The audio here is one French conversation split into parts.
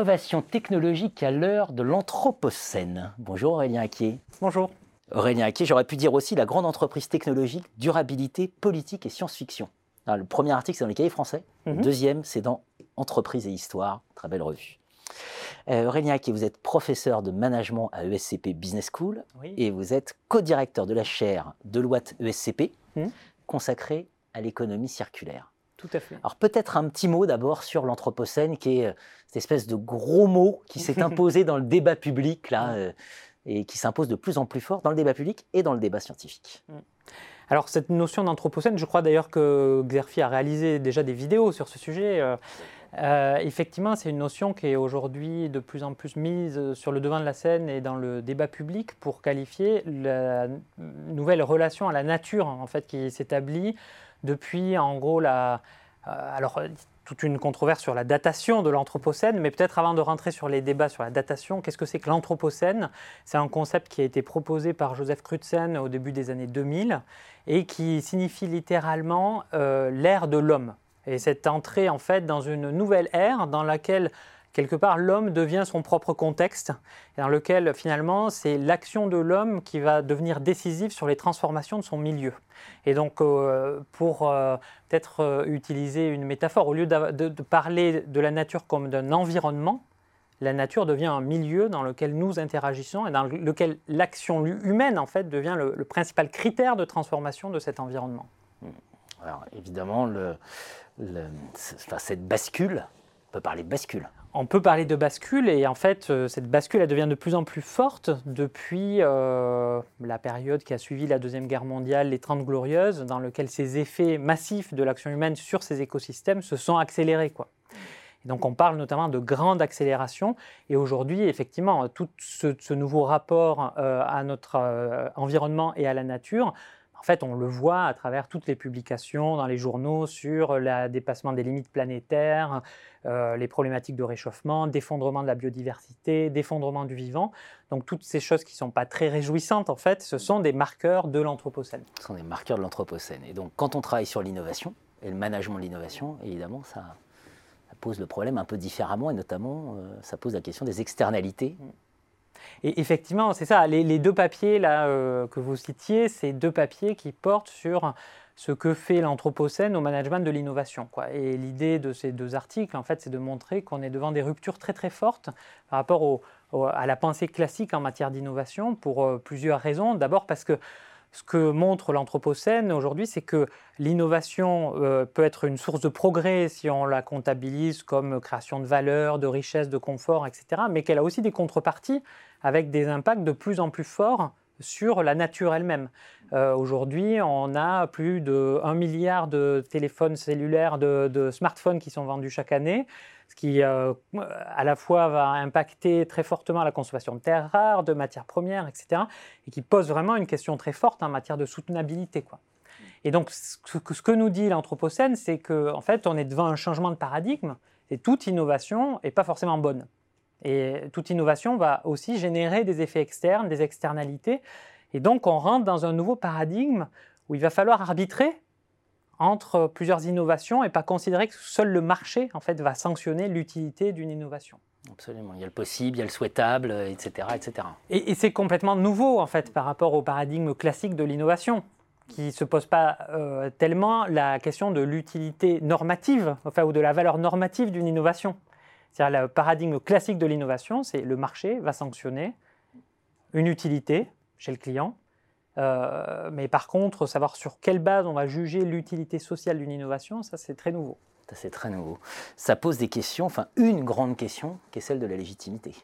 l'innovation technologique à l'heure de l'Anthropocène. Bonjour Aurélien Acquier. Bonjour. Aurélien Acquier, j'aurais pu dire aussi la grande entreprise technologique, durabilité, politique et science-fiction. Le premier article, c'est dans les cahiers français. Le mhm. deuxième, c'est dans Entreprise et Histoire, très belle revue. Euh, Aurélien Acquier, vous êtes professeur de management à ESCP Business School et vous êtes co-directeur de la chaire Deloitte ESCP mhm. consacrée à l'économie circulaire. Tout à fait. Alors peut-être un petit mot d'abord sur l'Anthropocène, qui est euh, cette espèce de gros mot qui s'est imposé dans le débat public là, euh, et qui s'impose de plus en plus fort dans le débat public et dans le débat scientifique. Mm. Alors cette notion d'Anthropocène, je crois d'ailleurs que Xerfi a réalisé déjà des vidéos sur ce sujet. Euh, effectivement, c'est une notion qui est aujourd'hui de plus en plus mise sur le devant de la scène et dans le débat public pour qualifier la nouvelle relation à la nature en fait qui s'établit depuis en gros la, euh, alors toute une controverse sur la datation de l'Anthropocène, mais peut-être avant de rentrer sur les débats sur la datation, qu'est-ce que c'est que l'Anthropocène? C'est un concept qui a été proposé par Joseph Crutzen au début des années 2000 et qui signifie littéralement euh, l'ère de l'homme. Et cette entrée en fait dans une nouvelle ère dans laquelle quelque part, l'homme devient son propre contexte, dans lequel finalement c'est l'action de l'homme qui va devenir décisive sur les transformations de son milieu. Et donc, euh, pour euh, peut-être euh, utiliser une métaphore, au lieu de, parler de la nature comme d'un environnement, la nature devient un milieu dans lequel nous interagissons et dans lequel l'action humaine, en fait, devient le, principal critère de transformation de cet environnement. Alors, évidemment, cette bascule, on peut parler de bascule on peut parler de bascule et en fait euh, cette bascule elle devient de plus en plus forte depuis euh, la période qui a suivi la Deuxième Guerre mondiale, les Trente Glorieuses, dans lequel ces effets massifs de l'action humaine sur ces écosystèmes se sont accélérés. Quoi. donc on parle notamment de grande accélération et aujourd'hui effectivement tout ce, nouveau rapport euh, à notre environnement et à la nature en fait, on le voit à travers toutes les publications dans les journaux sur le dépassement des limites planétaires, euh, les problématiques de réchauffement, d'effondrement de la biodiversité, d'effondrement du vivant. Donc toutes ces choses qui ne sont pas très réjouissantes, en fait, ce sont des marqueurs de l'Anthropocène. Ce sont des marqueurs de l'Anthropocène. Et donc quand on travaille sur l'innovation et le management de l'innovation, évidemment, ça, pose le problème un peu différemment, et notamment, euh, ça pose la question des externalités. Et effectivement, c'est ça, les, deux papiers là, euh, que vous citiez, c'est deux papiers qui portent sur ce que fait l'Anthropocène au management de l'innovation. Et l'idée de ces deux articles, en fait, c'est de montrer qu'on est devant des ruptures très très fortes par rapport à la pensée classique en matière d'innovation pour euh, plusieurs raisons. D'abord parce que ce que montre l'Anthropocène aujourd'hui, c'est que l'innovation euh, peut être une source de progrès si on la comptabilise comme création de valeur, de richesse, de confort, etc., mais qu'elle a aussi des contreparties avec des impacts de plus en plus forts sur la nature elle-même. Euh, aujourd'hui, on a plus de 1 milliard de téléphones cellulaires, de, smartphones qui sont vendus chaque année, ce qui euh, à la fois va impacter très fortement la consommation de terres rares, de matières premières, etc., et qui pose vraiment une question très forte en matière de soutenabilité. Et donc, ce que, ce que nous dit l'Anthropocène, c'est qu'en en fait, on est devant un changement de paradigme, et toute innovation n'est pas forcément bonne. Et toute innovation va aussi générer des effets externes, des externalités. Et donc on rentre dans un nouveau paradigme où il va falloir arbitrer entre plusieurs innovations et pas considérer que seul le marché en fait va sanctionner l'utilité d'une innovation. Absolument, il y a le possible, il y a le souhaitable, etc. etc. Et, c'est complètement nouveau en fait par rapport au paradigme classique de l'innovation qui ne se pose pas euh, tellement la question de l'utilité normative, enfin, ou de la valeur normative d'une innovation. C'est-à-dire le paradigme classique de l'innovation, c'est le marché va sanctionner une utilité chez le client, euh, mais par contre, savoir sur quelle base on va juger l'utilité sociale d'une innovation, ça c'est très nouveau. Ça c'est très nouveau. Ça pose des questions, enfin une grande question, qui est celle de la légitimité.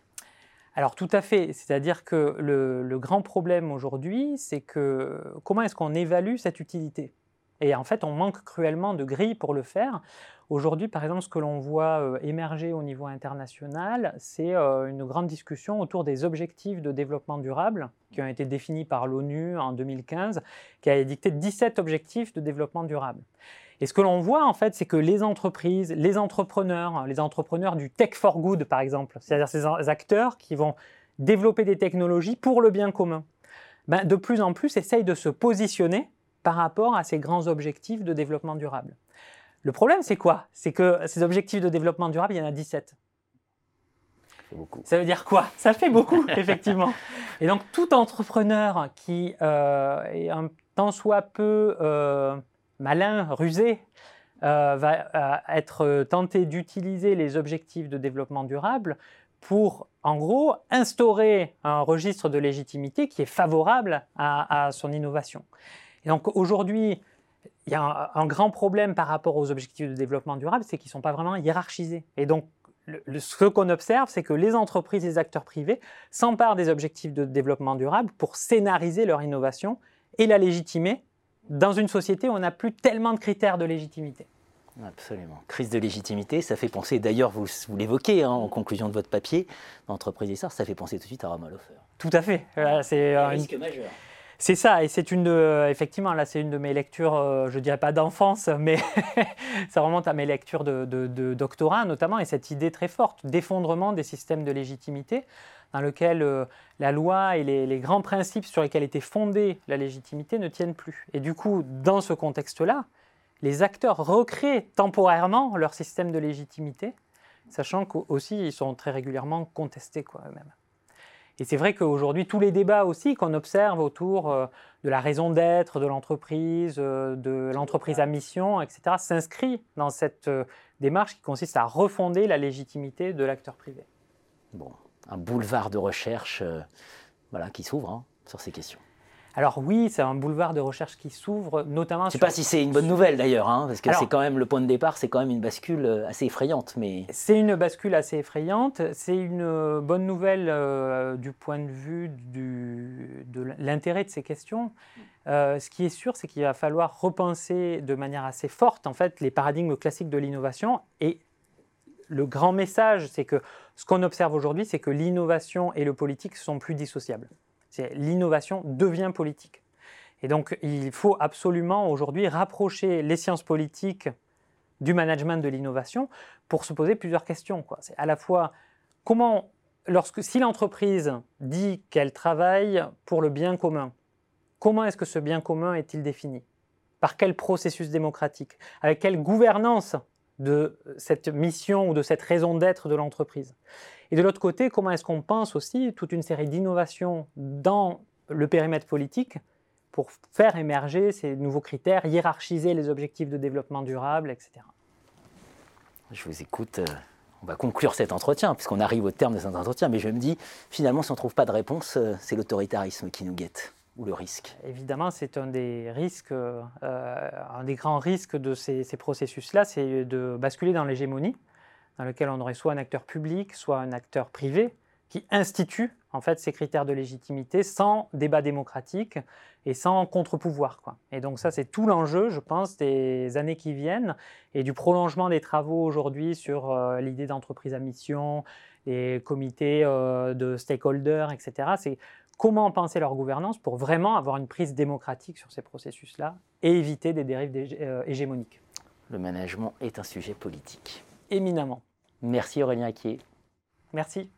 Alors tout à fait, c'est-à-dire que le, le grand problème aujourd'hui, c'est que comment est-ce qu'on évalue cette utilité? Et en fait, on manque cruellement de grilles pour le faire. Aujourd'hui, par exemple, ce que l'on voit euh, émerger au niveau international, c'est euh, une grande discussion autour des objectifs de développement durable qui ont été définis par l'ONU en 2015, qui a édicté 17 objectifs de développement durable. Et ce que l'on voit, en fait, c'est que les entreprises, les entrepreneurs, les entrepreneurs du tech for good, par exemple, c'est-à-dire ces acteurs qui vont développer des technologies pour le bien commun, ben, de plus en plus essayent de se positionner par rapport à ces grands objectifs de développement durable. Le problème, c'est quoi? C'est que ces objectifs de développement durable, il y en a 17. Ça veut dire quoi? Ça fait beaucoup, effectivement. Et donc, tout entrepreneur qui euh, est un tant soit peu euh, malin, rusé, euh, va être tenté d'utiliser les objectifs de développement durable pour, en gros, instaurer un registre de légitimité qui est favorable à, son innovation. Et donc, aujourd'hui, il y a un, grand problème par rapport aux objectifs de développement durable, c'est qu'ils ne sont pas vraiment hiérarchisés. Et donc, ce qu'on observe, c'est que les entreprises et les acteurs privés s'emparent des objectifs de développement durable pour scénariser leur innovation et la légitimer dans une société où on n'a plus tellement de critères de légitimité. Absolument. Crise de légitimité, ça fait penser, d'ailleurs, vous, vous l'évoquez hein, en conclusion de votre papier, l'entreprise et ça, ça fait penser tout de suite à Roman Tout à fait. c'est un risque majeur. C'est ça, et c'est une de, effectivement, là, c'est une de mes lectures, euh, je dirais pas d'enfance, mais ça remonte à mes lectures de, doctorat notamment, et cette idée très forte d'effondrement des systèmes de légitimité, dans lequel euh, la loi et les, grands principes sur lesquels était fondée la légitimité ne tiennent plus. Et du coup, dans ce contexte-là, les acteurs recréent temporairement leur système de légitimité, sachant qu'aussi ils sont très régulièrement contestés quoi, eux-mêmes. Et c'est vrai qu'aujourd'hui, tous les débats aussi qu'on observe autour euh, de la raison d'être de l'entreprise, euh, de l'entreprise à mission, etc., s'inscrit dans cette euh, démarche qui consiste à refonder la légitimité de l'acteur privé. Bon, un boulevard de recherche voilà, qui s'ouvre hein, sur ces questions. Alors oui, c'est un boulevard de recherche qui s'ouvre, notamment. Je ne sais pas si c'est une bonne nouvelle d'ailleurs, hein, parce que c'est quand même le point de départ, c'est quand même une bascule euh, assez effrayante. Mais c'est une bascule assez effrayante. C'est une euh, bonne nouvelle euh, du point de vue de l'intérêt de ces questions. ce qui est sûr, c'est qu'il va falloir repenser de manière assez forte en fait les paradigmes classiques de l'innovation et le grand message, c'est que ce qu'on observe aujourd'hui, c'est que l'innovation et le politique sont plus dissociables l'innovation devient politique. Et donc, il faut absolument aujourd'hui rapprocher les sciences politiques du management de l'innovation pour se poser plusieurs questions. C'est à la fois comment, lorsque, si l'entreprise dit qu'elle travaille pour le bien commun, comment est-ce que ce bien commun est-il défini? Par quel processus démocratique? Avec quelle gouvernance de cette mission ou de cette raison d'être de l'entreprise? Et de l'autre côté, comment est-ce qu'on pense aussi toute une série d'innovations dans le périmètre politique pour faire émerger ces nouveaux critères, hiérarchiser les objectifs de développement durable, etc. Je vous écoute. Euh, on va conclure cet entretien, puisqu'on arrive au terme de cet entretien, mais je me dis, finalement, si on ne trouve pas de réponse, euh, c'est l'autoritarisme qui nous guette, ou le risque. Évidemment, c'est un des risques, euh, un des grands risques de ces processus-là, c'est de basculer dans l'hégémonie dans lequel on aurait soit un acteur public, soit un acteur privé qui institue en fait ces critères de légitimité sans débat démocratique et sans contre-pouvoir. Et donc ça, c'est tout l'enjeu, je pense, des années qui viennent et du prolongement des travaux aujourd'hui sur euh, l'idée d'entreprise à mission, les comités euh, de stakeholders, etc. C'est comment penser leur gouvernance pour vraiment avoir une prise démocratique sur ces processus-là et éviter des dérives euh, hégémoniques. Le management est un sujet politique. Éminemment. Merci Aurélien Acquier. Merci.